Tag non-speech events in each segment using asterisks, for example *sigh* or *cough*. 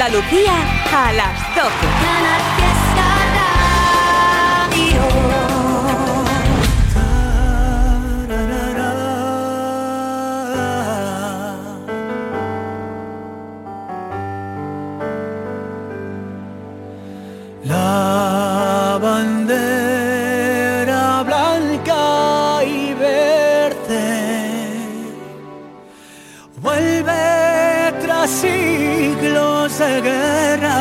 Andalucía a las 12. Guerra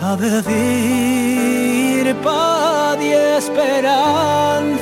a decir paz y esperanza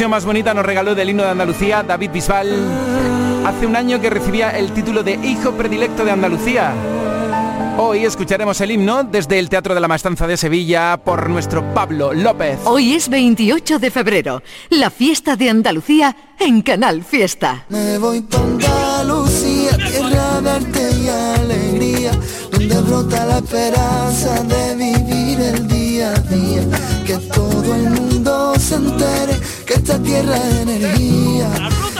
versión más bonita nos regaló del himno de Andalucía David Bisbal? Hace un año que recibía el título de Hijo Predilecto de Andalucía. Hoy escucharemos el himno desde el Teatro de la Maestranza de Sevilla por nuestro Pablo López. Hoy es 28 de febrero, la fiesta de Andalucía en Canal Fiesta. Me voy pa' Andalucía, tierra de arte y alegría, donde brota la esperanza de esta tierra energía,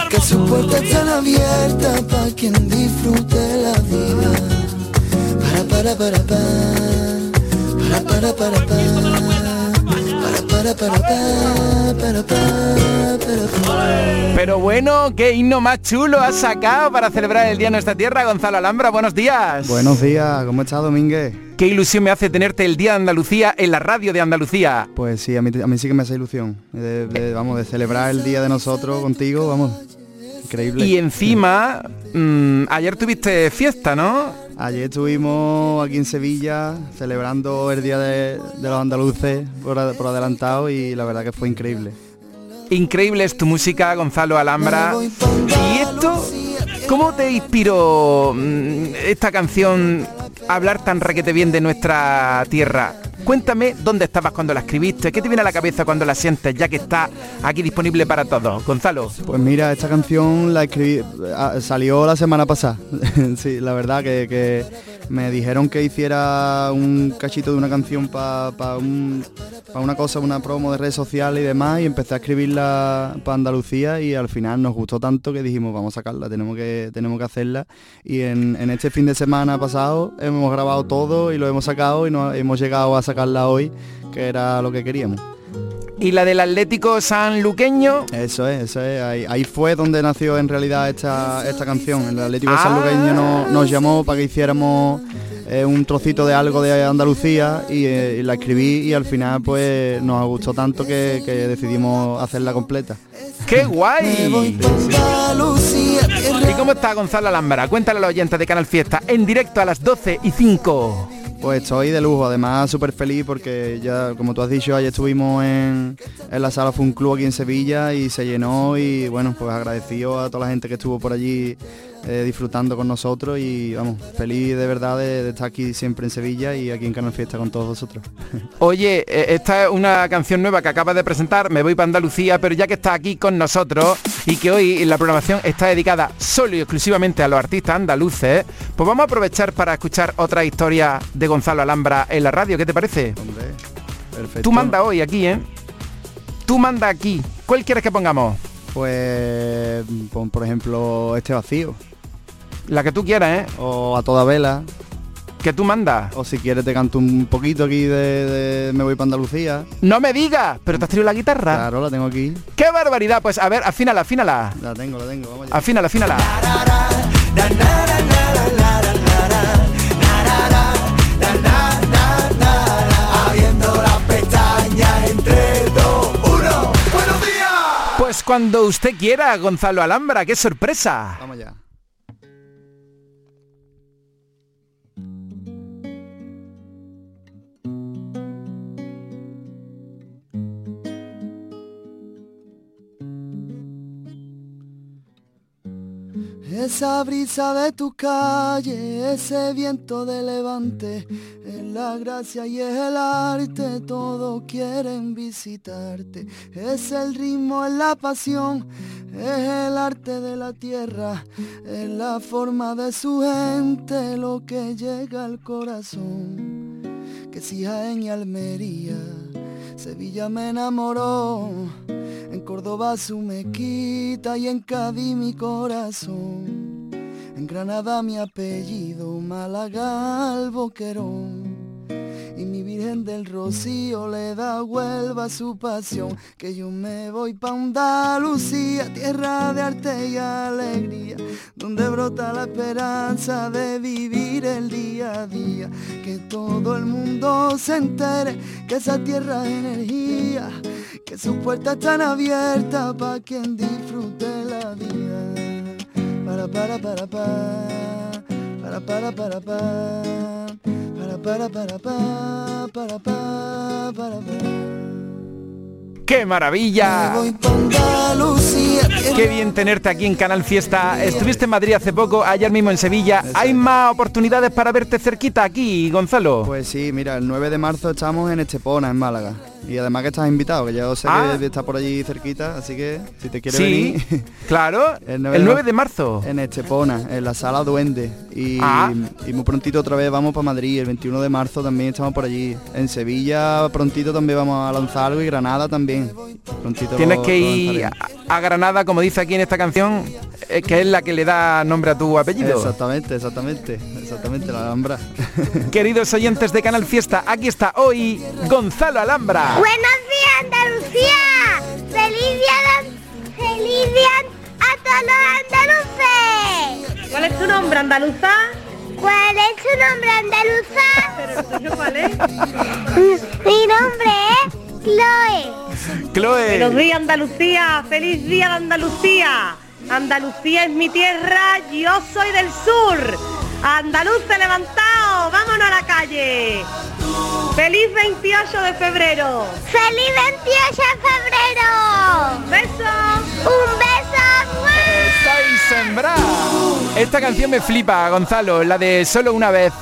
que sus puertas están abiertas para quien disfrute la vida. Para, para, para, pa, para, para, para, pa, para, para, para, pa, para, pa, para, pa. Pero bueno, qué himno más chulo has sacado para celebrar el Día de nuestra tierra, Gonzalo Alhambra. Buenos días. Buenos días, ¿cómo estás, Domínguez? Qué ilusión me hace tenerte el Día de Andalucía en la radio de Andalucía. Pues sí, a mí, a mí sí que me hace ilusión. de- de- vamos, de celebrar el día de nosotros contigo, vamos. Increíble. Y encima, mm, ayer tuviste fiesta, ¿no? Ayer estuvimos aquí en Sevilla celebrando el Día de, de los Andaluces por, por adelantado y la verdad que fue increíble. Increíble es tu música, Gonzalo Alhambra. ¿Y esto, cómo te inspiró mm, esta canción hablar tan requete bien de nuestra tierra? Cuéntame dónde estabas cuando la escribiste, qué te viene a la cabeza cuando la sientes, ya que está aquí disponible para todos. Gonzalo. Pues mira, esta canción la escribí, ah, salió la semana pasada. *laughs* sí, la verdad que, que me dijeron que hiciera un cachito de una canción para un, pa una cosa, una promo de redes sociales y demás, y empecé a escribirla para Andalucía y al final nos gustó tanto que dijimos, vamos a sacarla, tenemos que, tenemos que hacerla. Y en, en este fin de semana pasado hemos grabado todo y lo hemos sacado y hemos llegado a sacarla hoy, que era lo que queríamos. ¿Y la del Atlético Sanluqueño? Eso es, eso es. Ahí, ahí fue donde nació en realidad esta, esta canción. El Atlético Ah. Sanluqueño no- nos llamó para que hiciéramos es un trocito de algo de Andalucía y, la escribí y al final pues nos gustó tanto que, que decidimos hacerla completa. ¡Qué guay! ¿Y cómo está Gonzalo Alhambra? Cuéntale a los oyentes de Canal Fiesta en directo a las 12 y 5. Pues estoy de lujo, además súper feliz porque ya, como tú has dicho, ayer estuvimos en, en la sala Fun Club aquí en Sevilla y se llenó y bueno, pues agradecido a toda la gente que estuvo por allí eh, disfrutando con nosotros y vamos, feliz de verdad de, estar aquí siempre en Sevilla y aquí en Canal Fiesta con todos vosotros. *laughs* Oye, eh, esta es una canción nueva que acabas de presentar, me voy para Andalucía, pero ya que está aquí con nosotros y que hoy la programación está dedicada solo y exclusivamente a los artistas andaluces, pues vamos a aprovechar para escuchar otra historia de Gonzalo Alhambra en la radio, ¿qué te parece? Hombre, perfecto. Tú manda hoy aquí, ¿eh? Tú manda aquí. ¿Cuál quieres que pongamos? Pues, por ejemplo, este vacío. La que tú quieras, ¿eh? O a toda vela. Que tú mandas. O si quieres te canto un poquito aquí de, Me voy para Andalucía. No me digas, pero te has traído la guitarra. Claro, la tengo aquí. ¡Qué barbaridad! Pues a ver, afínala, afínala. La tengo, la tengo, vamos Afínala, afínala. Pues cuando usted quiera, Gonzalo Alhambra, qué sorpresa. Vamos ya. Esa brisa de tu calle, ese viento de levante, es la gracia y es el arte, todos quieren visitarte. Es el ritmo, es la pasión, es el arte de la tierra, es la forma de su gente, lo que llega al corazón. Que si y Almería, Sevilla me enamoró en Córdoba su mequita y en Cádiz mi corazón. En Granada mi apellido, Málaga el boquerón. Y mi Virgen del Rocío le da Huelva su pasión. Que yo me voy pa' Andalucía, tierra de arte y alegría. Donde brota la esperanza de vivir el día a día. Que todo el mundo se entere que esa tierra es energía que sus puertas están abiertas para quien disfrute la vida. Para para para para para para para para ba da ba da ba ba da ba ba da ba. ¡Qué maravilla! Qué bien tenerte aquí en Canal Fiesta. Estuviste en Madrid hace poco, ayer mismo en Sevilla. ¿Hay más oportunidades para verte cerquita aquí, Gonzalo? Pues sí, mira, el 9 de marzo estamos en Estepona, en Málaga. Y además que estás invitado, que yo sé que ah. está por allí cerquita, así que si te quieres venir. *laughs* claro, *laughs* el 9, de marzo. En Estepona, en la sala Duende. Y, ah. y muy prontito otra vez vamos para Madrid, el 21 de marzo también estamos por allí. En Sevilla prontito también vamos a lanzar algo y Granada también. Prontito Tienes que ir a, Granada, como dice aquí en esta canción, eh, que es la que le da nombre a tu apellido. Exactamente, exactamente, exactamente, la Alhambra. *laughs* Queridos oyentes de Canal Fiesta, aquí está hoy Gonzalo Alhambra. Buenos días, Andalucía. Feliz día, feliz día a todos los andaluces. ¿Cuál es tu nombre, andaluza? ¿Cuál es tu nombre, andaluza? ¿Pero tuyo cuál es? *laughs* Mi nombre es Chloe. Chloe. Buenos días, Andalucía. Feliz día de Andalucía. Andalucía es mi tierra, yo soy del sur. Andaluz levantado, vámonos a la calle. ¡Feliz 28 de febrero! ¡Feliz 28 de febrero! ¡Un beso! ¡Un beso! ¡Estáis sembrados! Esta canción me flipa, Gonzalo, la de Solo una vez.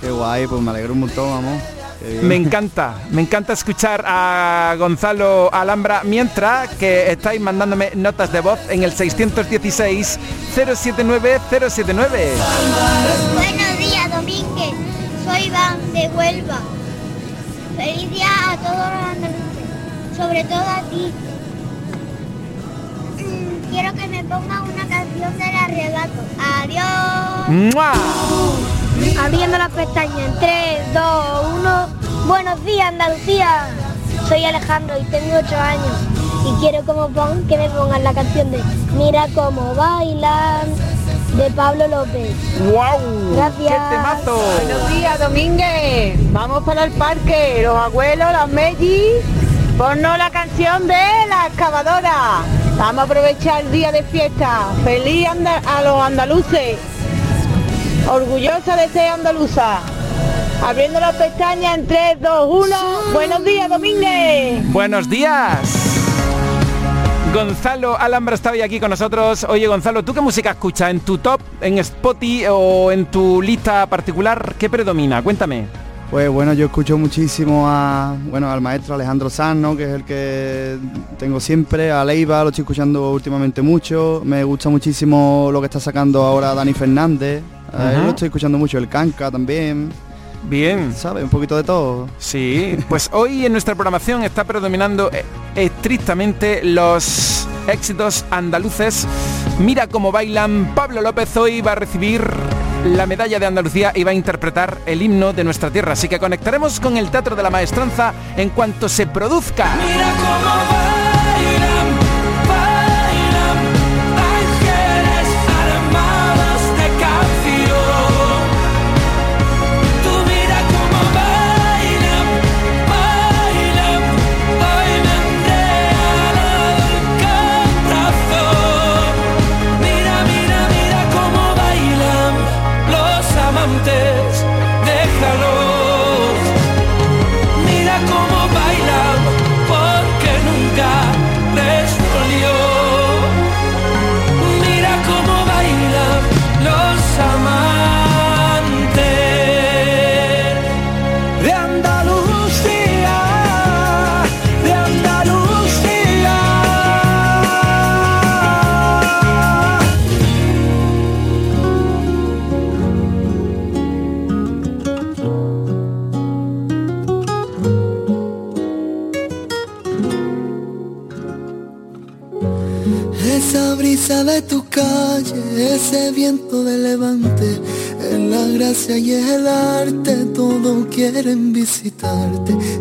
Qué guay, pues me alegro un montón, vamos. Me encanta, me encanta escuchar a Gonzalo Alhambra mientras que estáis mandándome notas de voz en el 616 079 079. Buenos días, Domínguez. Soy Iván de Huelva. Feliz día a todos los andaluces, sobre todo a ti. Mm, quiero que me ponga una canción del arrebato. Adiós. Abriendo las pestañas en 3, 2, 1. Buenos días, Andalucía. Soy Alejandro y tengo 8 años. Y quiero como pon, que me pongan la canción de Mira cómo bailan. de Pablo López. ¡Wow! Gracias. ¡Qué temazo! Buenos días, Domínguez. Vamos para el parque, los abuelos, las mellis. Ponnos la canción de la excavadora. Vamos a aprovechar el día de fiesta. Feliz anda- a los andaluces. Orgullosa de ser andaluza. Abriendo las pestañas en 3, 2, 1. Buenos días, Domínguez. Buenos días. Gonzalo Alhambra está hoy aquí con nosotros. Oye, Gonzalo, ¿tú qué música escuchas? ¿En tu top, en Spotify o en tu lista particular? ¿Qué predomina? Cuéntame. Pues bueno, yo escucho muchísimo a, bueno, al maestro Alejandro Sanz, ¿no? que es el que tengo siempre, a Leiva, lo estoy escuchando últimamente mucho, me gusta muchísimo lo que está sacando ahora Dani Fernández, a él Ajá. lo estoy escuchando mucho, el Canca también, Bien. ¿sabes? Un poquito de todo. Sí, *laughs* pues hoy en nuestra programación está predominando eh, estrictamente los éxitos andaluces. Mira cómo bailan. Pablo López hoy va a recibir la medalla de Andalucía y va a interpretar el himno de nuestra tierra. Así que conectaremos con el Teatro de la Maestranza en cuanto se produzca. Mira cómo bailan,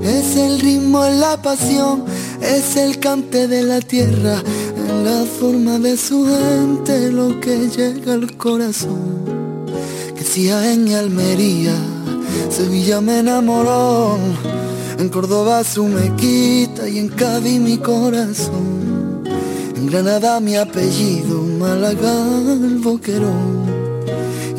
Es el ritmo, es la pasión, es el cante de la tierra, en la forma de su gente, lo que llega al corazón. Que si en Almería, Sevilla me enamoró, en Córdoba su mequita y en Cádiz mi corazón. En Granada mi apellido, Málaga el boquerón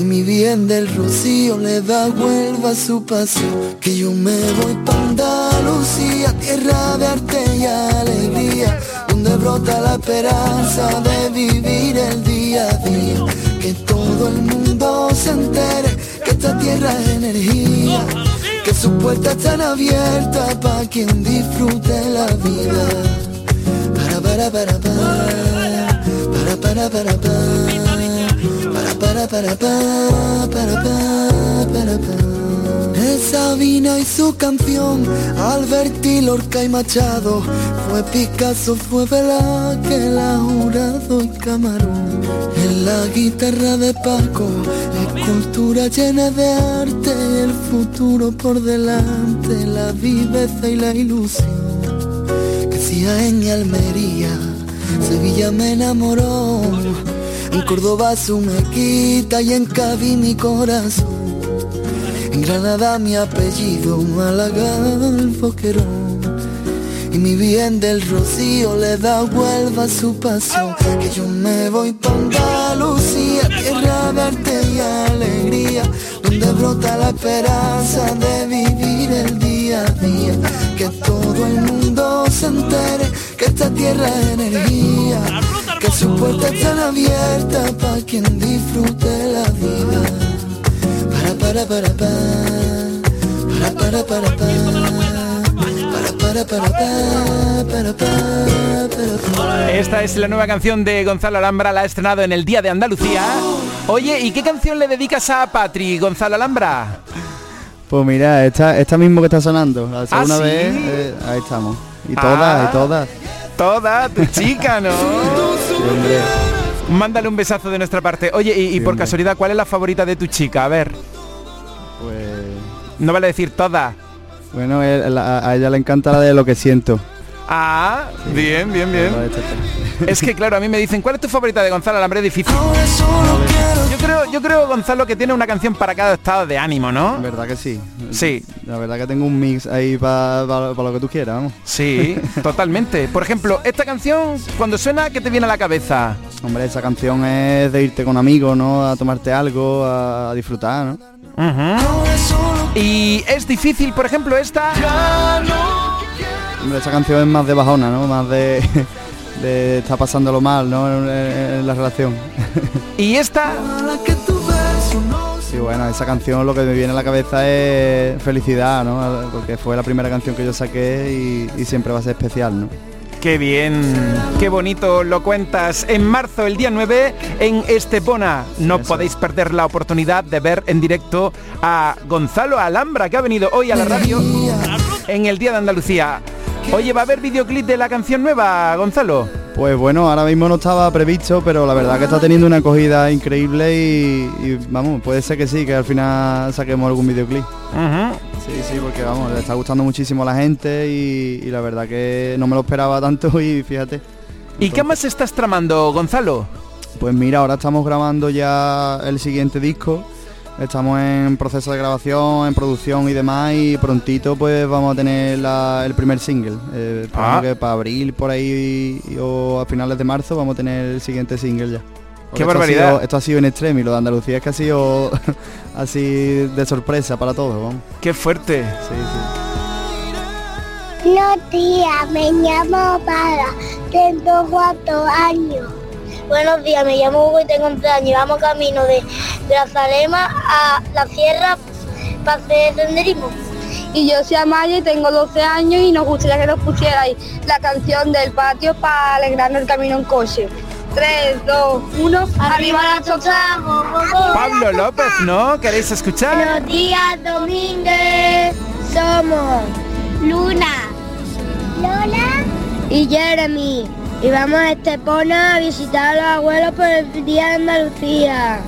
mi bien del rocío le da vuelva su paso Que yo me voy pa' Andalucía, tierra de arte y alegría Donde brota la esperanza de vivir el día a día Que todo el mundo se entere que esta tierra es energía Que sus puertas están abiertas pa' quien disfrute la vida. Para, para, para, para Para, para, para, para para para para para para para Es Sabina y su canción Alberti, Lorca y Machado. Fue Picasso, fue Velázquez, la Jurado y Camarón. En la guitarra de Paco Escultura llena de arte El futuro por delante La viveza y la ilusión. Que en Almería, Sevilla me enamoró, en Córdoba su mequita y en Cádiz mi corazón, en Granada mi apellido, Málaga el boquerón, y mi bien del rocío le da Huelva su pasión, que yo me voy pa' Andalucía, tierra de arte y alegría, donde brota la esperanza de vivir el día a día, que todo el mundo se entere que esta tierra es energía, que sus puertas están abiertas para quien disfrute la vida. Para para para para para para para para para para para para para para Esta es la nueva canción de Gonzalo Alhambra, la ha estrenado en el Día de Andalucía. Oye, ¿y qué canción le dedicas a Patri, Gonzalo Alhambra? Pues mira, esta, esta mismo que está sonando, la segunda ¿sí? vez, eh, ahí estamos. Y Ah. todas, y todas. Toda tu chica, ¿no? Hombre. Mándale un besazo de nuestra parte. Oye, y, y Sí, por hombre. casualidad, ¿cuál es la favorita de tu chica? A ver, Pues no vale decir toda. bueno, la- a ella le encanta la de lo que siento. Ah, bien, bien, bien. Es que claro, a mí me dicen, ¿cuál es tu favorita de Gonzalo Alambre? Difícil. Yo creo, yo creo, Gonzalo, que tiene una canción para cada estado de ánimo, ¿no? verdad que sí. Sí. La verdad que tengo un mix ahí para lo que tú quieras, vamos. Sí, totalmente. Por ejemplo, esta canción, cuando suena, ¿qué te viene a la cabeza? Hombre, esa canción es de irte con amigos, ¿no? A tomarte algo, a, disfrutar, ¿no? Y es difícil, por ejemplo, esta... Hombre, esa canción es más de bajona, ¿no? Más de... de estar pasándolo mal, ¿no? En, la relación. *laughs* ¿Y esta? Sí, bueno, esa canción lo que me viene a la cabeza es felicidad, ¿no? Porque fue la primera canción que yo saqué y, siempre va a ser especial, ¿no? Qué bien, qué bonito lo cuentas. En marzo, el día 9, en Estepona. No podéis perder la oportunidad de ver en directo a Gonzalo Alhambra, que ha venido hoy a la radio en el Día de Andalucía. Oye, ¿va a haber videoclip de la canción nueva, Gonzalo? Pues bueno, ahora mismo no estaba previsto, pero la verdad que está teniendo una acogida increíble y, vamos, puede ser que sí, que al final saquemos algún videoclip. Sí, sí, porque vamos, le está gustando muchísimo a la gente y, la verdad que no me lo esperaba tanto y fíjate. ¿Y qué más estás tramando, Gonzalo? Pues mira, ahora estamos grabando ya el siguiente disco Estamos en proceso de grabación, en producción y demás y prontito pues vamos a tener el primer single. Eh, ah. que para abril por ahí o a finales de marzo vamos a tener el siguiente single ya. ¡Qué barbaridad! esto ha sido en extremo y lo de Andalucía es que ha sido *laughs* así de sorpresa para todos. ¡Qué fuerte! Sí, sí. No tía, me llamo para, tengo cuatro años. Buenos días, me llamo Hugo y tengo un años. Vamos camino de Grazalema a la sierra para hacer senderismo. Y yo soy Amaya y tengo 12 años y nos gustaría que nos pusierais la canción del patio para alegrarnos el camino en coche. 3, 2, 1, arriba la chocha. Pablo López, ¿no? ¿Queréis escuchar? Buenos días, Domínguez. Somos Luna, Lola y Jeremy y vamos a Estepona a visitar a los abuelos por el Día de Andalucía.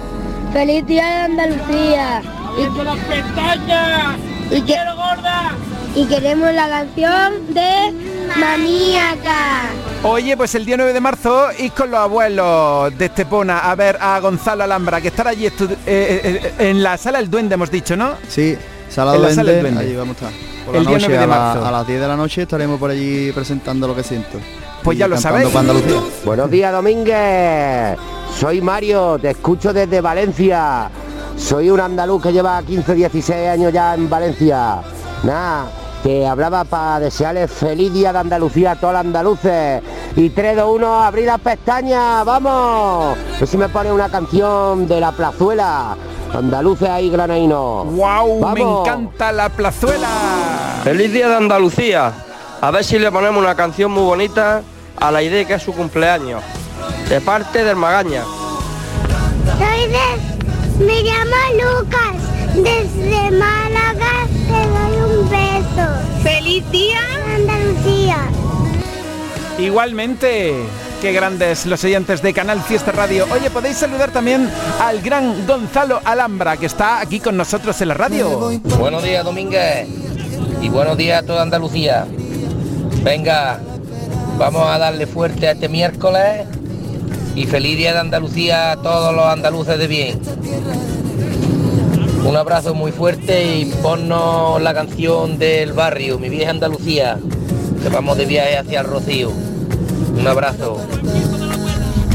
¡Feliz Día de Andalucía! Y, las pestañas! Y, quiero gorda! y queremos la canción de Maníaca. Oye, pues el día 9 de marzo y con los abuelos de Estepona a ver a Gonzalo Alhambra, que estará allí eh, eh, eh, en la sala del duende, hemos dicho, ¿no? Sí, sala, del duende, allí vamos a estar. Por el la noche, de marzo. a las 10 de la noche estaremos por allí presentando lo que siento. Pues ya lo sabéis. Buenos días, Domínguez. Soy Mario, te escucho desde Valencia. Soy un andaluz que lleva 15, 16 años ya en Valencia. Nada, que hablaba para desearles feliz día de Andalucía a todos los andaluces. Y 3, 2, 1, abrir las pestañas, vamos. Ver si me pone una canción de la plazuela. Andaluces ahí, granaíno. ¡Wow! Me encanta la plazuela. ¡Feliz día de Andalucía! A ver si le ponemos una canción muy bonita a la idea que es su cumpleaños. De parte del Magaña. Soy de... Me llamo Lucas. Desde Málaga te doy un beso. ¡Feliz día! Andalucía. Igualmente. Qué grandes los oyentes de Canal Fiesta Radio. Oye, podéis saludar también al gran Gonzalo Alhambra, que está aquí con nosotros en la radio. Buenos días, Domínguez. Y buenos días a toda Andalucía. Venga, vamos a darle fuerte a este miércoles y feliz día de Andalucía a todos los andaluces de bien. Un abrazo muy fuerte y ponnos la canción del barrio, mi vieja Andalucía, que vamos de viaje hacia el Rocío. Un abrazo.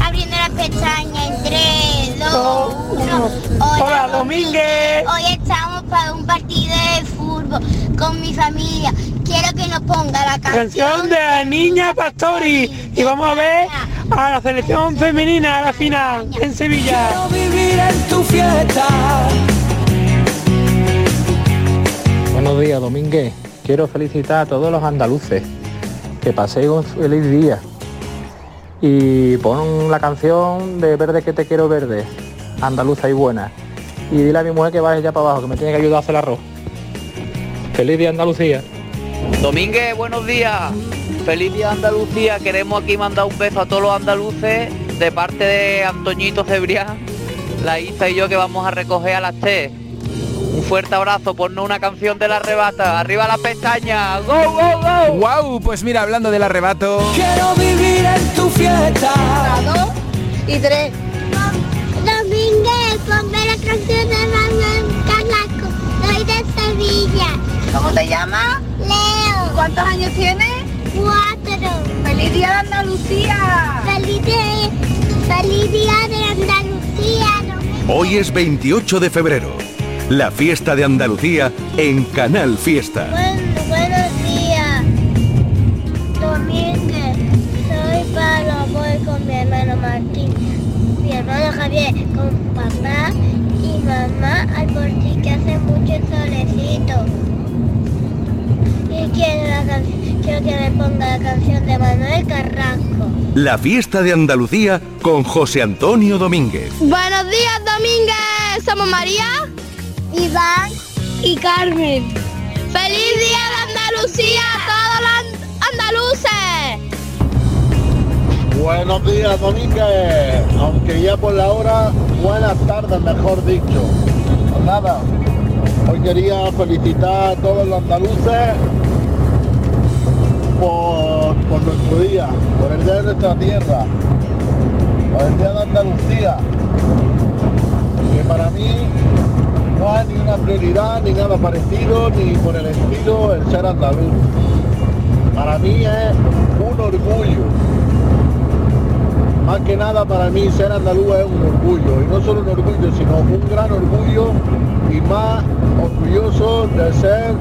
Abriendo las pestañas en 3, 2, 1. Hola, Domínguez. Hoy estamos para un partido de fútbol con mi familia quiero que nos ponga la canción, de la niña Pastori y vamos a ver a la selección femenina a la final en Sevilla. Quiero vivir en tu fiesta. Buenos días, Domínguez. Quiero felicitar a todos los andaluces. Que paséis un feliz día. Y pon la canción de Verde que te quiero verde. Andaluza y buena. Y dile a mi mujer que vaya ya para abajo, que me tiene que ayudar a hacer el arroz. Feliz día Andalucía. Domínguez, buenos días. Feliz día Andalucía. Queremos aquí mandar un beso a todos los andaluces de parte de Antoñito Cebrián, la Isa y yo que vamos a recoger a las T. Un fuerte abrazo, ponnos una canción de la arrebata. Arriba la pestaña. ¡Go, go, go! ¡Wow! Pues mira, hablando del arrebato. Quiero vivir en tu fiesta. dos y tres. Domínguez, ponme la canción de Manuel Carrasco. Soy de Sevilla. ¿Cómo te llamas? ¿Cuántos años tienes? Cuatro. ¡Feliz día de Andalucía! Feliz día, feliz día de Andalucía. Hoy es 28 de febrero, la fiesta de Andalucía en Canal Fiesta. Buen- buenos días. Domínguez. Soy Pablo. Voy con mi hermano Martín. Mi hermano Javier con papá y mamá al portil que hace mucho solecito. Y quiero, la can- quiero que me ponga la canción de Manuel Carrasco. La fiesta de Andalucía con José Antonio Domínguez. Buenos días, Domínguez. Somos María, Iván y Carmen. ¡Feliz Día de Andalucía a todos los andaluces! Buenos días, Domínguez. Aunque ya por la hora, buenas tardes, mejor dicho. Pues nada, hoy quería felicitar a todos los andaluces por, nuestro día, por el día de nuestra tierra, por el día de Andalucía, que para mí no hay ni una prioridad, ni nada parecido, ni por el estilo el ser andaluz. Para mí es un orgullo más que nada para mí ser andaluz es un orgullo, y no solo un orgullo, sino un gran orgullo y más orgulloso de ser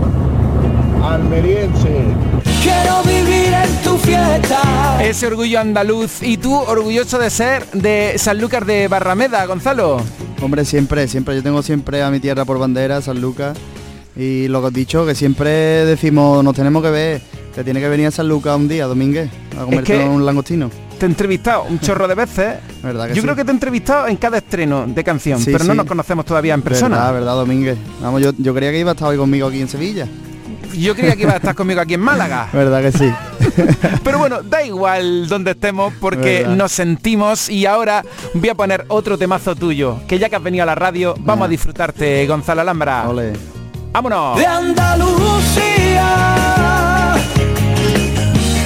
almeriense. Quiero vivir en tu fiesta. Ese orgullo andaluz. ¿Y tú orgulloso de ser de Sanlúcar de Barrameda, Gonzalo? Hombre, siempre, siempre. Yo tengo siempre a mi tierra por bandera, San Lucas. Y lo que has dicho, que siempre decimos, nos tenemos que ver, que tiene que venir a San Lucas un día, Domínguez, a comerte que- un langostino. Te he entrevistado un chorro de veces. *laughs* ¿Verdad que Yo sí? creo que te he entrevistado en cada estreno de canción, Sí, pero no sí. nos conocemos todavía en persona. Verdad, verdad, Domínguez. Vamos, yo, yo creía que iba a estar hoy conmigo aquí en Sevilla. Yo creía que iba a estar conmigo aquí en Málaga. *laughs* Verdad que sí. *laughs* Pero bueno, da igual donde estemos porque Verdad. nos sentimos y ahora voy a poner otro temazo tuyo, que ya que has venido a la radio, vamos a disfrutarte, Gonzalo Alhambra. ¡Vámonos! De Andalucía.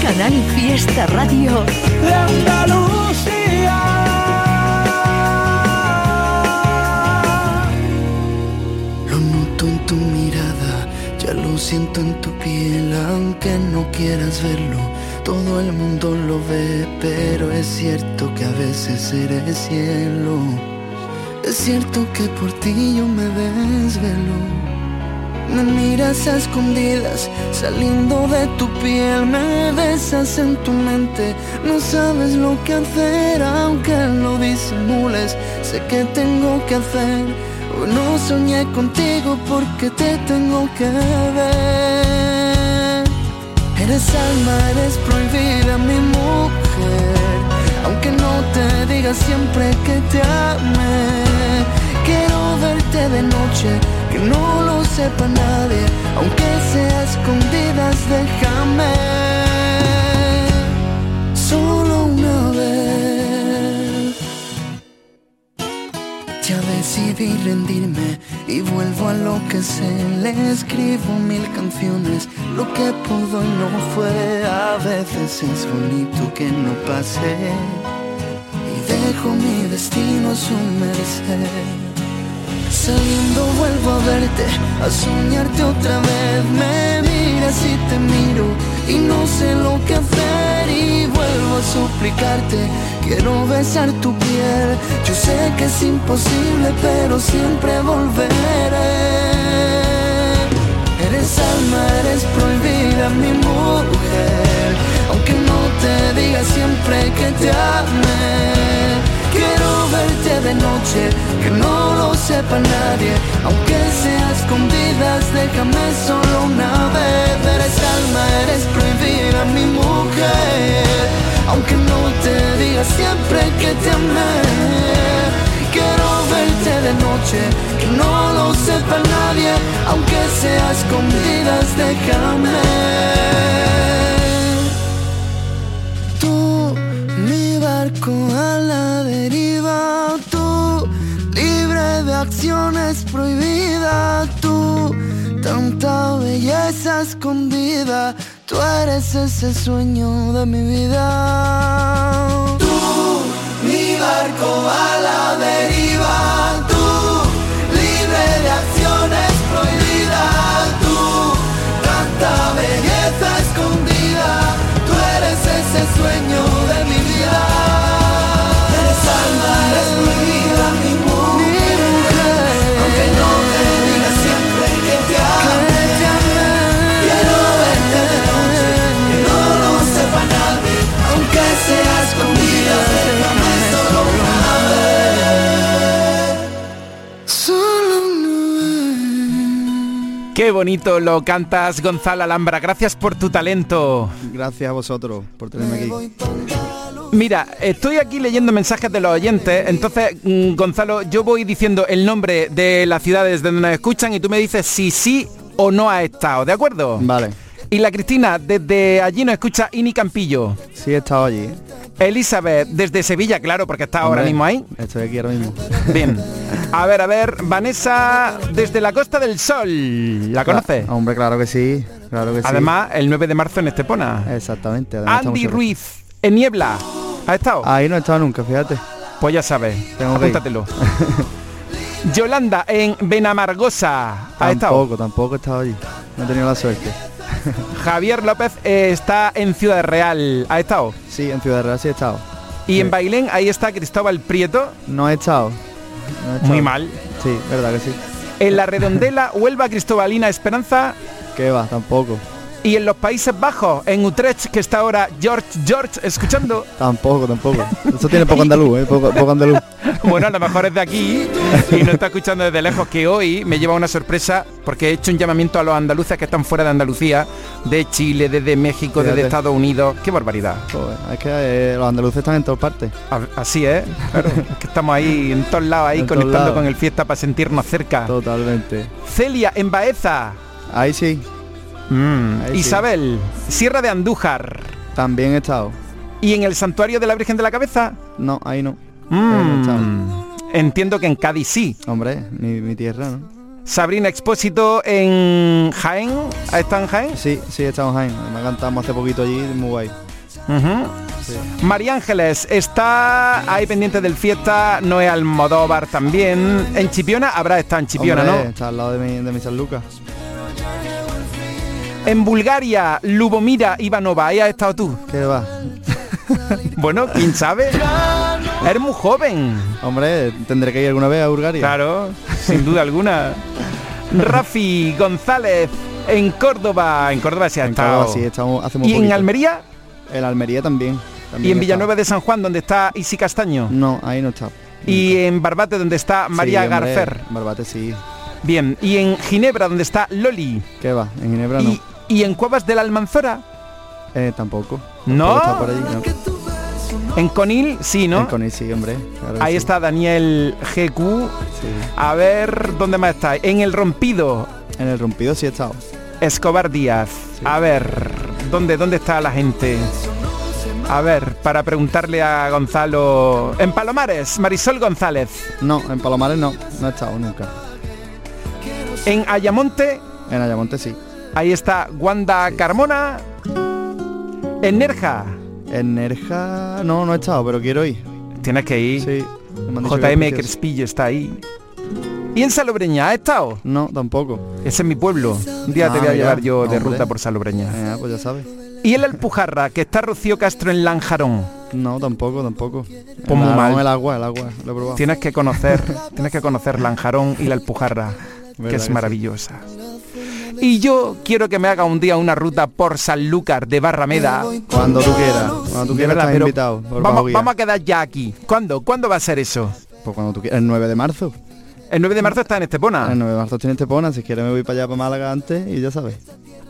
Canal Fiesta Radio. De Andalucía. Lo siento en tu piel, aunque no quieras verlo. Todo el mundo lo ve, pero es cierto que a veces eres cielo. Es cierto que por ti yo me desvelo. Me miras a escondidas, saliendo de tu piel, me besas en tu mente. No sabes lo que hacer, aunque lo disimules. Sé que tengo que hacer. No soñé contigo porque te tengo que ver. Eres alma, eres prohibida, mi mujer. Aunque no te diga siempre que te amé. Quiero verte de noche, que no lo sepa nadie. Aunque sea escondidas, déjame. Decidí rendirme y vuelvo a lo que sé. Le escribo mil canciones, lo que pudo y no fue. A veces es bonito que no pase y dejo mi destino a su merced. Saliendo vuelvo a verte, a soñarte otra vez. Me miras y te miro y no sé lo que hacer y vuelvo a suplicarte. Quiero besar tu piel, yo sé que es imposible, pero siempre volveré. Eres alma, eres prohibida, mi mujer, aunque no te diga siempre que te amé. Quiero verte de noche, que no lo sepa nadie, aunque sea escondidas, déjame solo una vez. Eres alma, eres prohibida, mi mujer, aunque no te diga siempre que te amé. Quiero verte de noche, que no lo sepa nadie, aunque sea escondidas, déjame. Tú, mi barco a la deriva, tú, libre de acciones prohibidas, tú, tanta belleza escondida, tú eres ese sueño de mi vida. barco a la deriva, tú, libre de acciones prohibidas, tú, tanta belleza escondida, tú eres ese sueño de mi vida. Eres alma, eres déjame solo una vez. Solo Qué bonito lo cantas, Gonzalo Alhambra. Gracias por tu talento. Gracias a vosotros por tenerme aquí. Mira, estoy aquí leyendo mensajes de los oyentes, entonces, mm, Gonzalo, yo voy diciendo el nombre de las ciudades donde nos escuchan y tú me dices si sí o no ha estado, ¿de acuerdo? Vale. Y la Cristina, desde allí nos escucha Ini Campillo. Sí, he estado allí. ¿eh? Elizabeth, desde Sevilla, claro, porque está ahora mismo ahí. Estoy aquí ahora mismo. Bien. A ver, a ver, Vanessa, desde la Costa del Sol. ¿La conoces? Hombre, claro que sí. Claro que sí. Además, el 9 de marzo en Estepona. Exactamente. Andy Ruiz, en Niebla. ¿Ha estado? Ahí no he estado nunca, fíjate. Pues ya sabes, Tengo apúntatelo. *laughs* Yolanda, en Benamargosa. ¿Ha estado? Tampoco, tampoco he estado allí. No he tenido la suerte. Javier López eh, está en Ciudad Real. ¿Ha estado? Sí, en Ciudad Real sí he estado. Y en Bailén, ahí está Cristóbal Prieto. No he estado. No he estado. Muy mal. Sí, verdad que sí. En la Redondela, Huelva, Cristobalina, Esperanza. ¿Qué va? Tampoco. Y en los Países Bajos, en Utrecht, que está ahora George George escuchando. Tampoco, tampoco. Eso tiene poco andaluz, ¿eh? Poco, poco andaluz. *laughs* Bueno, a lo mejor es de aquí y no está escuchando desde lejos, que hoy me lleva una sorpresa porque he hecho un llamamiento a los andaluces que están fuera de Andalucía, de Chile, desde México, desde. Estados Unidos. ¡Qué barbaridad! Joder, es que eh, los andaluces están en todas partes. A- Así es, claro, es que estamos ahí en todos lados, ahí En conectando con el fiesta para sentirnos cerca. Totalmente. Celia, en Baeza. Ahí sí. Mm, sí. Isabel, Sierra de Andújar. También he estado. ¿Y en el santuario de la Virgen de la Cabeza? No, ahí no. Mm, entiendo que en Cádiz sí. Hombre, mi, mi tierra, ¿no? Sabrina Expósito en Jaén. ¿Ha estado en Jaén? Sí, sí, he estado en Jaén. Me cantamos hace poquito allí, muy guay. María Ángeles está ahí pendiente del fiesta, Noé Almodóvar también. En Chipiona habrá estado en Chipiona, Hombre, ¿no? Está al lado de mi, de mi San Lucas. En Bulgaria, Lubomira Ivanova, ahí has estado tú. ¿Qué va? *laughs* Bueno, quién sabe. Eres muy joven. Hombre, tendré que ir alguna vez a Bulgaria. Claro, sin duda alguna. Rafi González en Córdoba. En Córdoba sí ha En estado. Córdoba sí, estamos hace muy ¿Y en. Almería? En Almería también. ¿Y en Villanueva de San Juan, donde está Isi Castaño? No, ahí no estado. ¿Y en Barbate, donde está María Sí, hombre, Garfer? Barbate sí. Bien. ¿Y en Ginebra, donde está Loli? ¿Qué va? En Ginebra no. ¿Y, y en Cuevas de la Almanzora? Eh, tampoco. ¿No? Por allí, no. En Conil, sí, ¿no? En Conil sí, hombre. claro Ahí sí. está Daniel GQ. Sí. A ver, ¿dónde más está? En El Rompido, En el rompido sí he estado. Escobar Díaz. A ver, ¿dónde, ¿dónde está la gente? A ver, para preguntarle a Gonzalo. En Palomares, Marisol González. No, en Palomares no. No he estado nunca. En Ayamonte, En Ayamonte sí. ahí está Wanda Carmona. En Nerja, En Nerja no, no he estado, pero quiero ir. tienes que ir. Sí. JM. Crespillo está ahí. ¿Y en Salobreña ha estado? No, tampoco. Ese es mi pueblo. Un día te Ah, voy a mira, llevar yo de ruta por Salobreña. Eh, pues ya sabes. ¿Y en la Alpujarra, que está Rocío Castro en Lanjarón? No, tampoco, tampoco. Pues muy mal. El agua, el agua, lo he probado. Tienes que conocer, tienes que conocer Lanjarón y la Alpujarra, que es maravillosa. Y yo quiero que me haga un día una ruta por Sanlúcar de Barrameda. Cuando tú quieras. Cuando tú quieras estás invitado. Vamos, vamos a quedar ya aquí. ¿Cuándo? ¿Cuándo va a ser eso? Pues cuando tú quieras. El 9 de marzo. El 9 de marzo está en Estepona. El 9 de marzo tiene Estepona. Si quieres me voy para allá, para Málaga antes y ya sabes.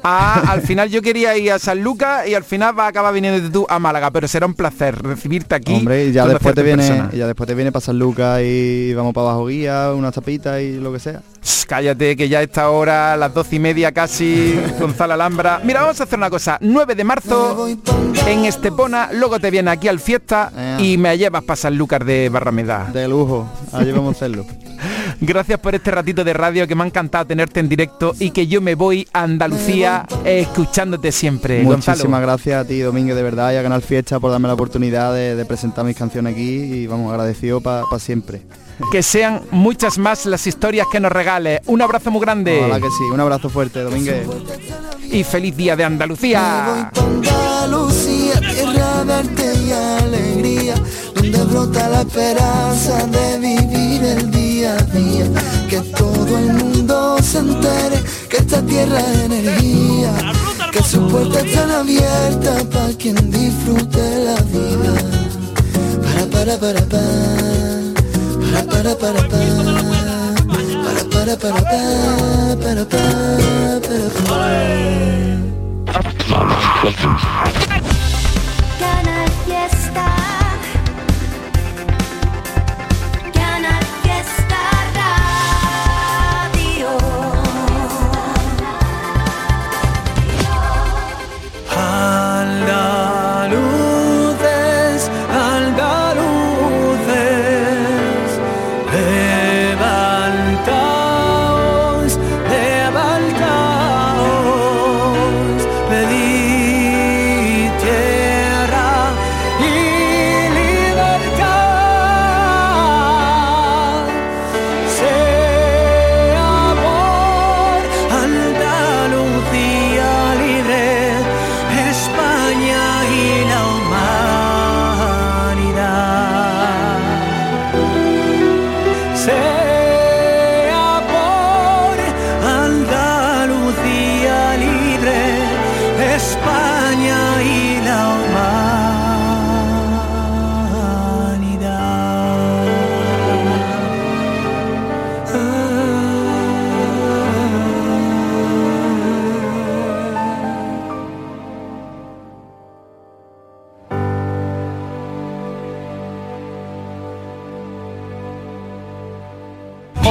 Ah, al final yo quería ir a San Lucas y al final va a acabar viniendo tú a Málaga, pero será un placer recibirte aquí. Hombre, y ya después te en viene, persona. ya después te viene para San Lucas y vamos para Bajo Guía, unas tapitas y lo que sea. Shh, Cállate, que ya a esta hora, las doce y media casi, *laughs* Gonzalo Alhambra. Mira, vamos a hacer una cosa. 9 de marzo en Estepona, luego te vienes aquí al fiesta Eh. y me llevas para San Lucas de Barrameda. De lujo. Allí vamos a hacerlo. *laughs* Gracias por este ratito de radio que me ha encantado tenerte en directo y que yo me voy a Andalucía escuchándote siempre. Muchísimas gracias a ti, Domingo, de verdad, y a Canal Fiesta por darme la oportunidad de, presentar mis canciones aquí y vamos agradecido para siempre. *laughs* Que sean muchas más las historias que nos regales. Un abrazo muy grande. Hola que sí, un abrazo fuerte, Domínguez. Y feliz día de Andalucía. Andalucía, tierra verte y alegría, donde brota la esperanza de vivir el día a día. Que todo el mundo se entere que esta tierra es energía, que sus puertas están abiertas para quien disfrute la vida. Para, para, para, para para para para para para para para para para para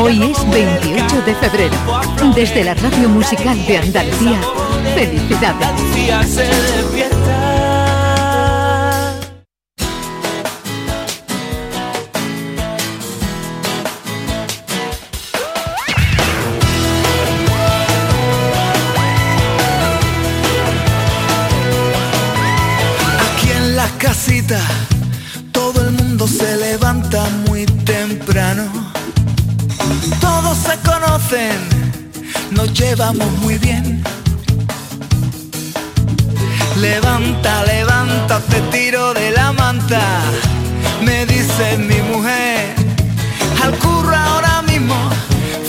Hoy es 28 de febrero. Desde la Radio Musical de Andalucía, felicidades. casitas nos llevamos muy bien. Levanta, levanta, te tiro de la manta, me dice mi mujer. Al curro ahora mismo,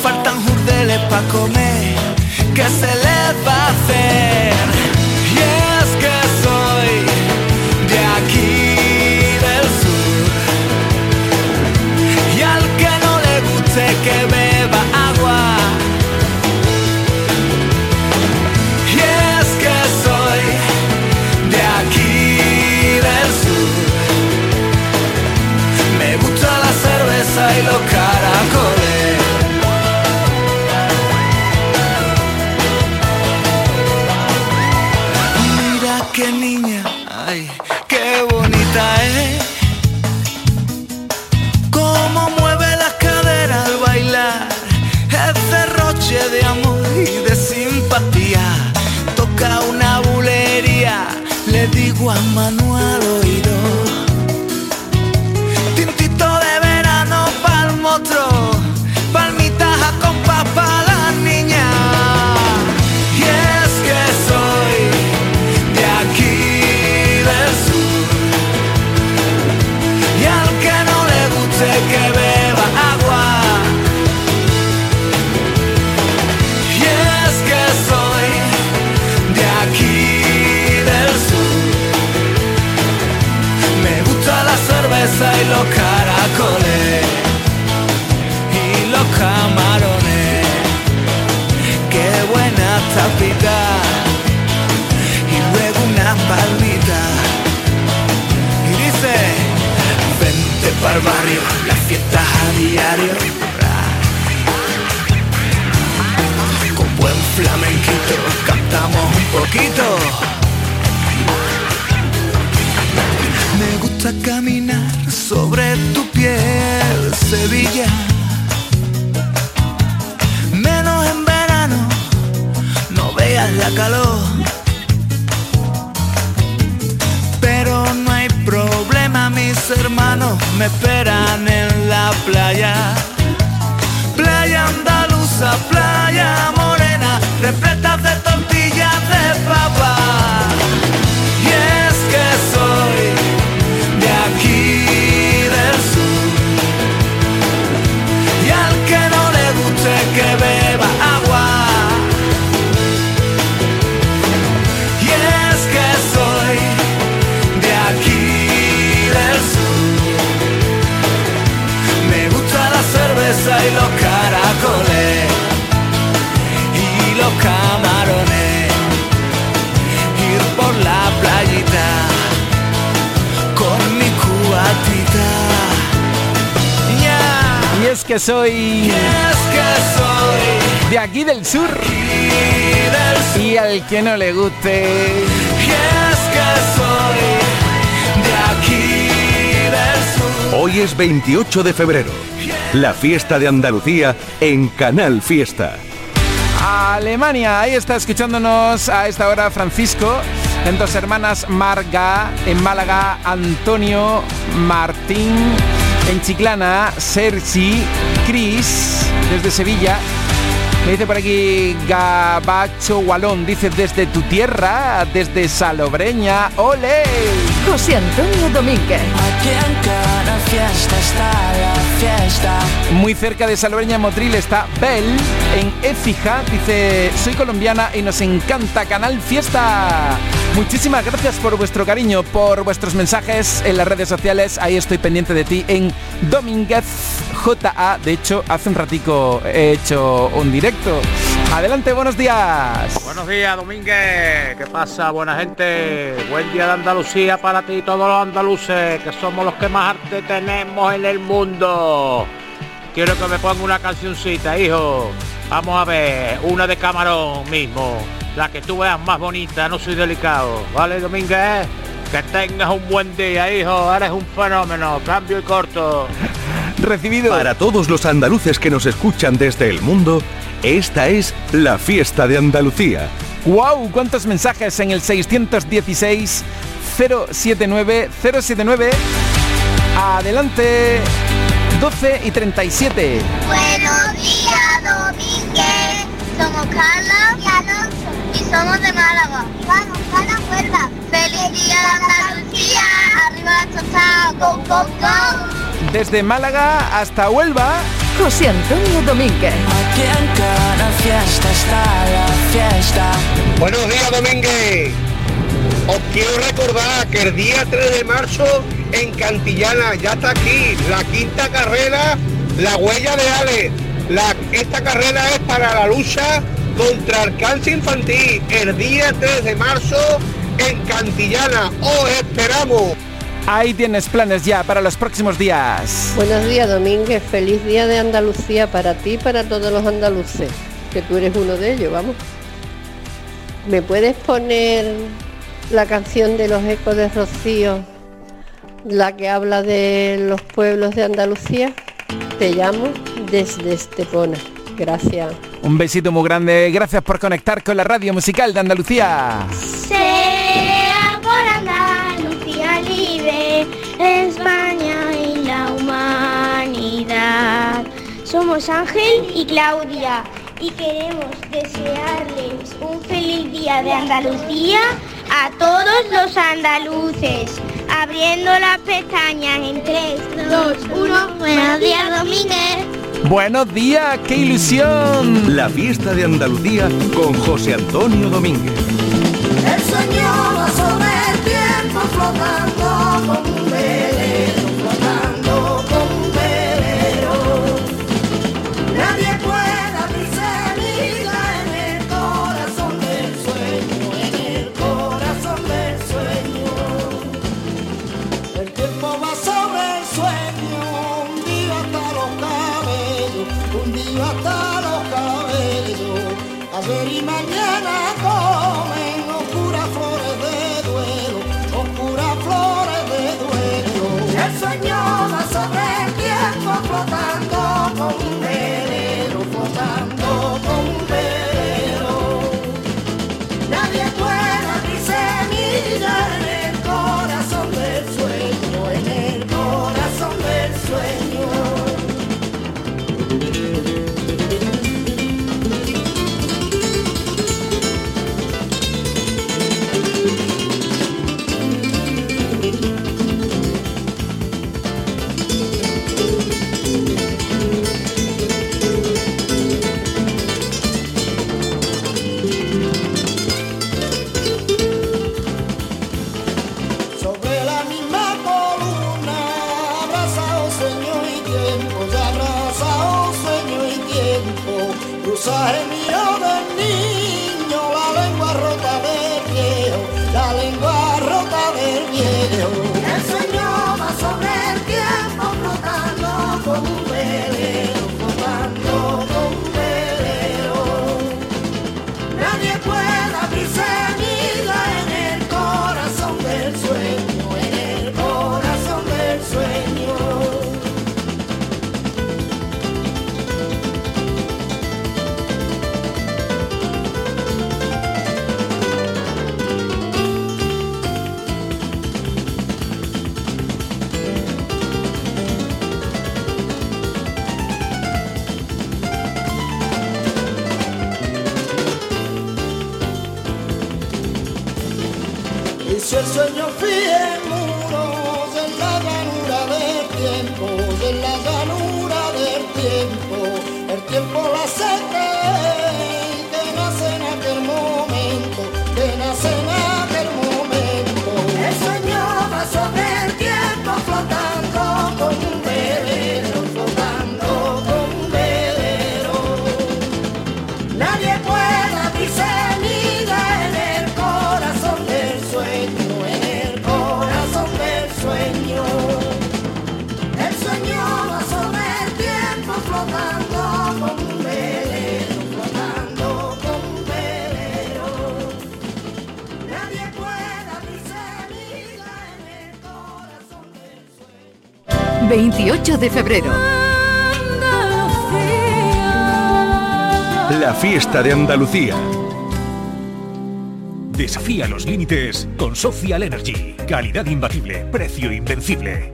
faltan jurdeles para comer, ¿qué se les va a hacer? Juan Manuel. Es que soy Y es que soy de aquí del sur. Y al que no le guste. Y es que soy de aquí del sur. Hoy es 28 de febrero, la fiesta de Andalucía en Canal Fiesta. Alemania, ahí está escuchándonos a esta hora Francisco, en dos hermanas Marga, en Málaga Antonio, Martín, en Chiclana Sergi, Cris, desde Sevilla. Me dice por aquí Gabacho Walón, dice desde tu tierra, desde Salobreña, ¡ole! José Antonio Domínguez. Aquí en cada fiesta está la fiesta. Muy cerca de Salobreña Motril está Bel en Écija. Dice, soy colombiana y nos encanta Canal Fiesta. Muchísimas gracias por vuestro cariño, por vuestros mensajes en las redes sociales. Ahí estoy pendiente de ti en Domínguez JA. De hecho, hace un ratico he hecho un directo. Adelante, buenos días. Buenos días, Domínguez. ¿Qué pasa, buena gente? Buen día de Andalucía para ti y todos los andaluces, que somos los que más arte tenemos en el mundo. Quiero que me ponga una cancioncita, hijo. Vamos a ver, una de camarón mismo. La que tú veas más bonita, no soy delicado. ¿Vale, Domínguez? Que tengas un buen día, hijo. Eres un fenómeno. Cambio y corto. *laughs* Recibido. Para todos los andaluces que nos escuchan desde el mundo, esta es la fiesta de Andalucía. ¡Wow! ¿Cuántos mensajes en el 616 079 079? Adelante. 12 y 37. Buenos días, Domínguez. Somos Carla y Alonso. Y somos de Málaga. Vamos a la cuerda. ¡Feliz día de Andalucía! ¡Arriba la tostada! ¡Con, con, con! Desde Málaga hasta Huelva. José Antonio Domínguez. Aquí en cada fiesta está la fiesta. Buenos días, Domínguez. Os quiero recordar que el día 3 de marzo en Cantillana ya está aquí la quinta carrera, la huella de Ale. La- esta carrera es para la lucha contra el cáncer infantil. El día 3 de marzo en Cantillana. Os esperamos. Ahí tienes planes ya para los próximos días. Buenos días, Domínguez. Feliz día de Andalucía para ti y para todos los andaluces. Que tú eres uno de ellos, vamos. ¿Me puedes poner la canción de los ecos de Rocío? La que habla de los pueblos de Andalucía. Te llamo desde Estepona. Gracias. Un besito muy grande. Gracias por conectar con la radio musical de Andalucía. Sea por Andalucía libre, España y la humanidad. Somos Ángel y Claudia y queremos desearles un feliz día de Andalucía a todos los andaluces. Abriendo las pestañas en 3, 2, 1. Buenos días, Domínguez. Buenos días, qué ilusión. La fiesta de Andalucía con José Antonio Domínguez. El sueño va sobre el tiempo flotando como hasta los cabellos. A ver y mañana hizo el sueño fiel muros en la llanura del tiempo, en la llanura del tiempo, el tiempo la seca 28 de febrero. La fiesta de Andalucía. Desafía los límites con Social Energy. Calidad imbatible, precio invencible.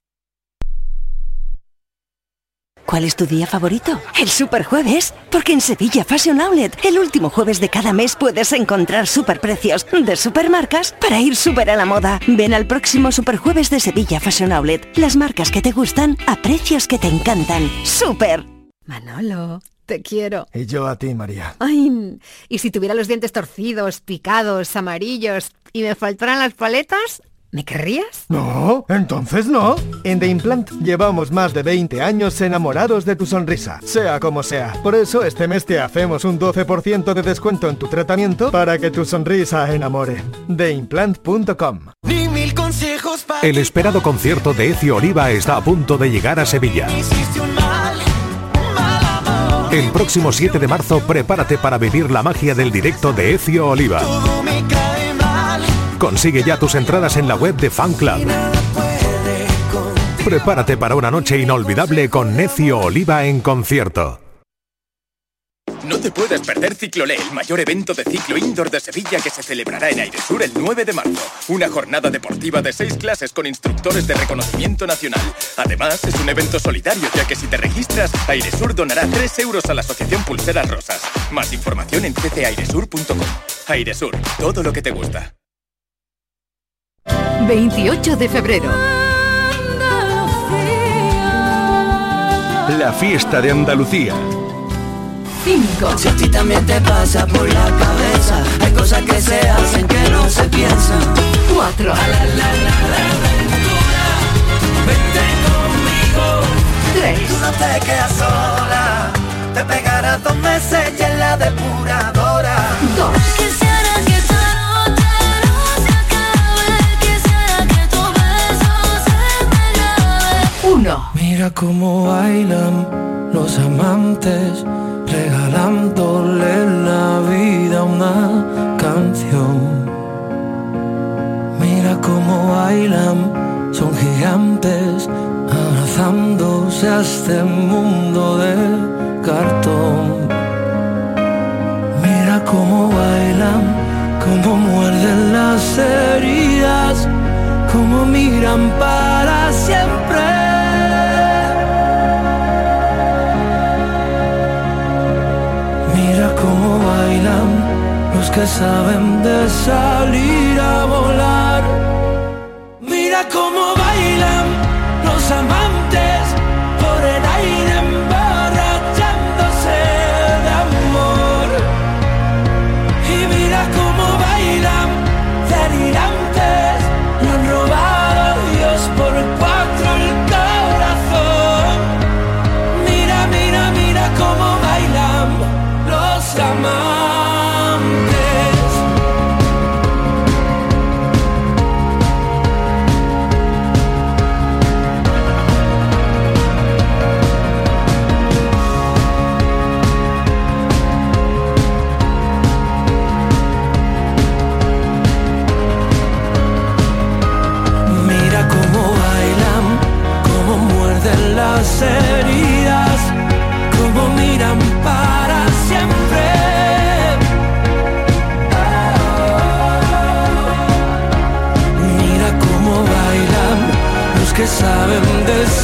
¿Cuál es tu día favorito? El Superjueves. Porque en Sevilla Fashion Outlet, el último jueves de cada mes puedes encontrar superprecios de supermarcas para ir súper a la moda. Ven al próximo Superjueves de Sevilla Fashion Outlet. Las marcas que te gustan a precios que te encantan. ¡Súper! Manolo, te quiero. Y yo a ti, María. Ay, y si tuviera los dientes torcidos, picados, amarillos y me faltaran las paletas, ¿me querrías? No, entonces no. En The Implant llevamos más de 20 años enamorados de tu sonrisa, sea como sea. Por eso este mes te hacemos un 12% de descuento en tu tratamiento para que tu sonrisa enamore. TheImplant.com El esperado concierto de Ecio Oliva está a punto de llegar a Sevilla. hiciste un mal, mal amor. El próximo 7 de marzo prepárate para vivir la magia del directo de Ecio Oliva. Consigue ya tus entradas en la web de Fan Club. Prepárate para una noche inolvidable con Necio Oliva en concierto. No te puedes perder Ciclolé, el mayor evento de ciclo indoor de Sevilla que se celebrará en Airesur el 9 de marzo. Una jornada deportiva de seis clases con instructores de reconocimiento nacional. Además, es un evento solidario, ya que si te registras, Airesur donará 3 euros a la Asociación Pulseras Rosas. Más información en ccairesur.com. Airesur, todo lo que te gusta. 28 de febrero. La fiesta de Andalucía. 5. Si a ti también te pasa por la cabeza, hay cosas que se hacen que no se piensan. 4. Vente conmigo. 3. Tú no te quedas sola, te pegarás dos meses y en la depuradora. 2. 1. Mira cómo bailan los amantes, regalándole la vida una canción. Mira cómo bailan, son gigantes, abrazándose a este mundo de cartón. Mira cómo bailan, cómo muerden las heridas, cómo miran para siempre. Que saben de salir a volar.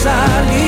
salir.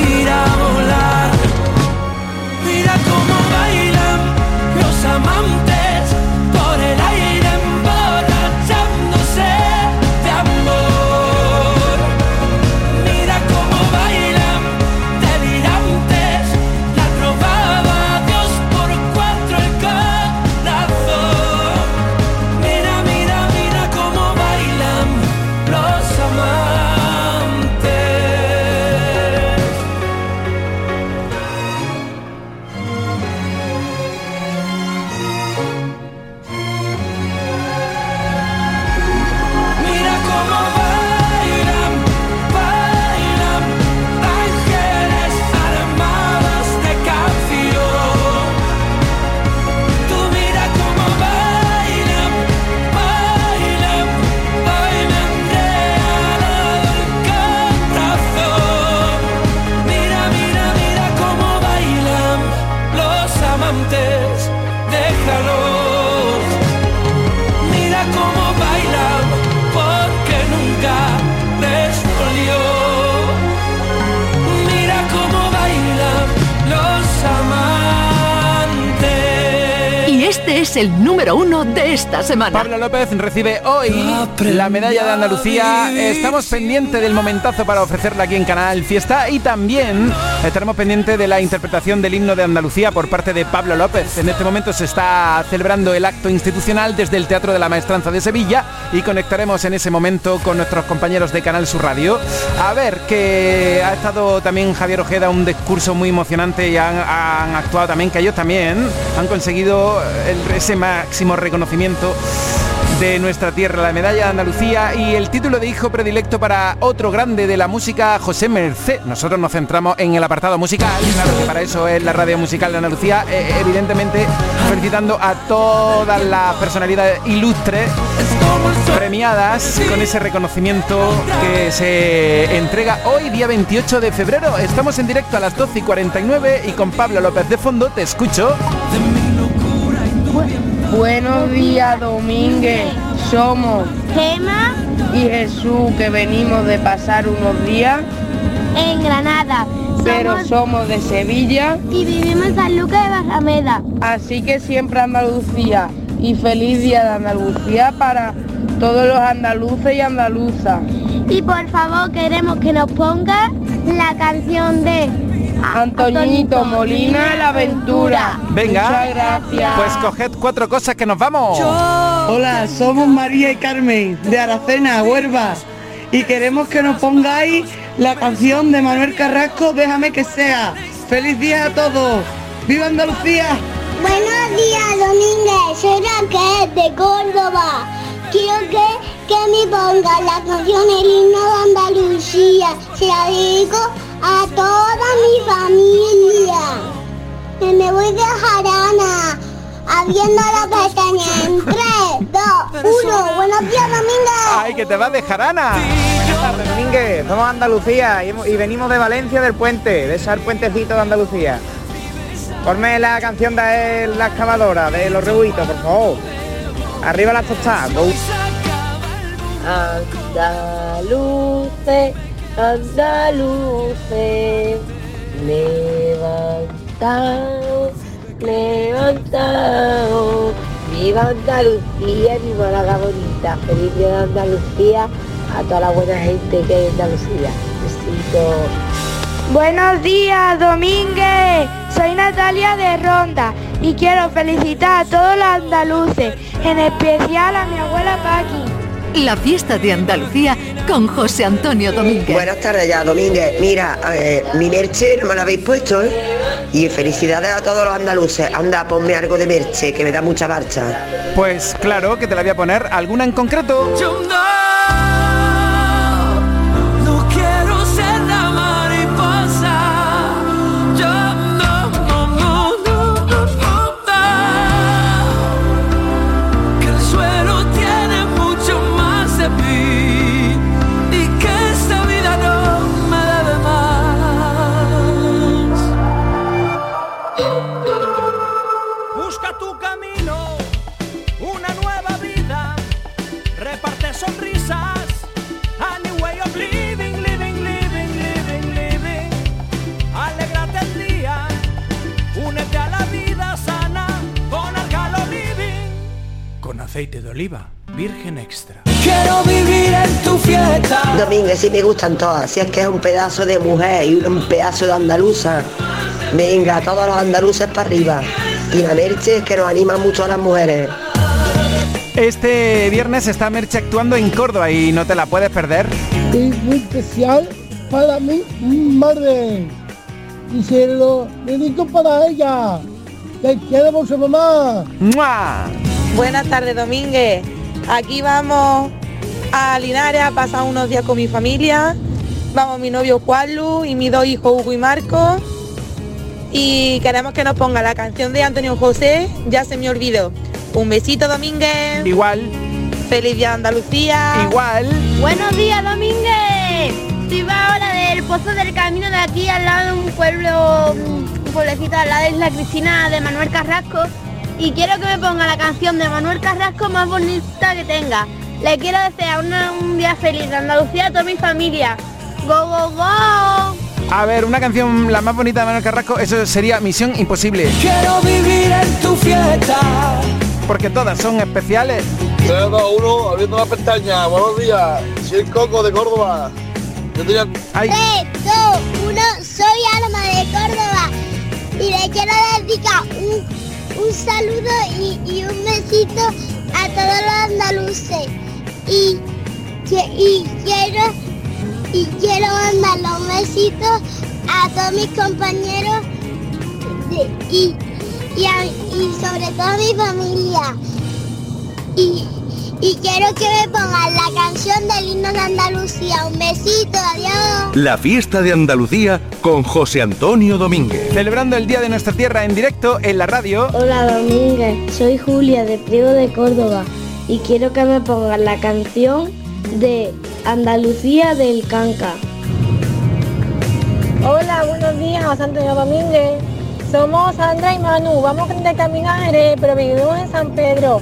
El número uno de esta semana. Pablo López recibe hoy la medalla de Andalucía. Estamos pendientes del momentazo para ofrecerla aquí en Canal Fiesta y también estaremos pendientes de la interpretación del himno de Andalucía por parte de Pablo López. En este momento se está celebrando el acto institucional desde el Teatro de la Maestranza de Sevilla y conectaremos en ese momento con nuestros compañeros de Canal Sur Radio. A ver, que ha estado también Javier Ojeda, un discurso muy emocionante y han, han actuado también, que ellos también han conseguido ese máximo reconocimiento de nuestra tierra, la medalla de Andalucía y el título de hijo predilecto para otro grande de la música, José Merced. Nosotros nos centramos en el apartado musical, claro que para eso es la radio musical de Andalucía, eh, evidentemente felicitando a todas las personalidades ilustres premiadas con ese reconocimiento que se entrega hoy, día 28 de febrero. Estamos en directo a las 12 y 49 y con Pablo López de fondo te escucho. Buenos días, Domínguez. Somos Gema y Jesús que venimos de pasar unos días, en Granada. pero Somos- somos de Sevilla. y vivimos en San Lucas de Barrameda. Así que siempre Andalucía y feliz día de Andalucía para todos los andaluces y andaluzas. Y por favor queremos que nos ponga la canción de Antoñito Molina, la aventura. Venga, Muchas gracias. pues coged cuatro cosas que nos vamos. Hola, somos María y Carmen de Aracena, Huerva. Y queremos que nos pongáis la canción de Manuel Carrasco, Déjame que sea. ¡Feliz día a todos! ¡Viva Andalucía! Buenos días, Domínguez. Soy Raquel de Córdoba. Quiero que, que me ponga la canción El himno de Andalucía. Se la dedico a toda mi familia. Que me voy de jarana. Abriendo la *laughs* pestaña en 3, 2, 1. Buenos días, Domínguez. ¡Ay, que te vas de jarana! Domínguez, somos Andalucía y, y venimos de Valencia del puente, de ese puentecito de Andalucía. Ponme la canción de la excavadora, de los rebuitos, por favor. Arriba las tostadas. Go. Andaluce, andaluce, levantado, levantado. Viva Andalucía, mi Málaga bonita. Feliz día de Andalucía a toda la buena gente que hay en Andalucía. Besito. Buenos días, Domínguez. Soy Natalia de Ronda y quiero felicitar a todos los andaluces, en especial a mi abuela Paqui. La fiesta de Andalucía con José Antonio Domínguez. Buenas tardes ya, Domínguez. Mira, eh, mi merche no me la habéis puesto, ¿eh? Y felicidades a todos los andaluces. Anda, ponme algo de merche, que me da mucha marcha. Pues claro que te la voy a poner. ¿Alguna en concreto? Yo aceite de oliva, virgen extra. Quiero vivir en tu fiesta. Domínguez, sí me gustan todas. Si es que es un pedazo de mujer y un pedazo de andaluza. Venga, todos los andaluces para arriba. Y la merche es que nos anima mucho a las mujeres. Este viernes está Merche actuando en Córdoba y no te la puedes perder. Es muy especial para mi madre. Y se lo dedico para ella. Te quiero mucho, mamá. Buenas tardes, Domínguez. Aquí vamos a Linares a pasar unos días con mi familia. Vamos mi novio Juanlu y mis dos hijos Hugo y Marco. Y queremos que nos ponga la canción de Antonio José, Ya se me olvidó. Un besito, Domínguez. Igual. Feliz día Andalucía. Igual. Buenos días, Domínguez. Estoy ahora del Pozo del Camino de aquí, al lado de un pueblo, un pueblecito al lado de Isla Cristina de Manuel Carrasco. Y quiero que me ponga la canción de Manuel Carrasco más bonita que tenga. Le quiero desear una- un día feliz de Andalucía a toda mi familia. ¡Go, go, go! A ver, una canción la más bonita de Manuel Carrasco, eso sería Misión Imposible. Quiero vivir en tu fiesta. Porque todas son especiales. 3, 2, 1, abriendo la pestaña. Buenos días. Soy el Coco de Córdoba. Yo tenía... 3, 2, 1, soy Alma de Córdoba y le quiero dedicar un, un saludo y, un besito a todos los andaluces. Y, y quiero y quiero mandarle un besito a todos mis compañeros y, y sobre todo a mi familia. Y, y quiero que me pongan la canción del himno de Andalucía. Un besito, adiós. La fiesta de Andalucía con José Antonio Domínguez. Celebrando el Día de nuestra Tierra en directo en la radio. Hola Domínguez, soy Julia de Priego de Córdoba y quiero que me pongan la canción de Andalucía del Canca. Hola, buenos días, José Antonio Domínguez. Somos Sandra y Manu, vamos de camino a Jerez, pero vivimos en San Pedro.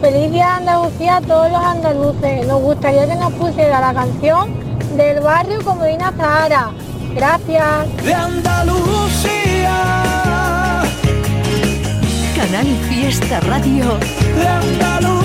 Feliz día Andalucía a todos los andaluces. Nos gustaría que nos pusiera la canción del barrio Comodina Zahara. Gracias. De Andalucía. Canal Fiesta Radio. De Andalucía.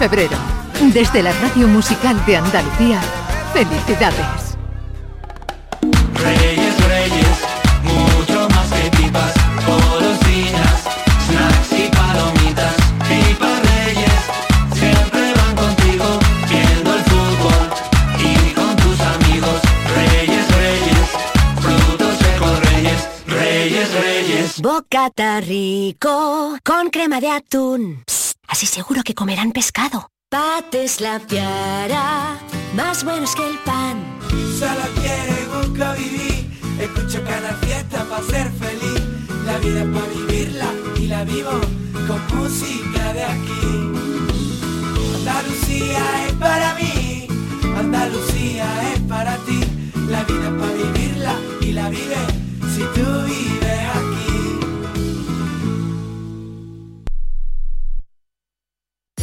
Febrero. Desde la Radio Musical de Andalucía, felicidades. Reyes, reyes, mucho más que pipas, golosinas, snacks y palomitas. Pipas reyes, siempre van contigo, viendo el fútbol y con tus amigos. Reyes, reyes, frutos secos reyes, reyes, reyes. Bocata rico con crema de atún. Psst, así seguro que comerán pescado. Pates la piara, más buenos que el pan. Solo quiero busco vivir, escucho cada fiesta para ser feliz. La vida es para vivirla y la vivo con música de aquí. Andalucía es para mí, Andalucía es para ti. La vida es para vivirla y la vives si tú vives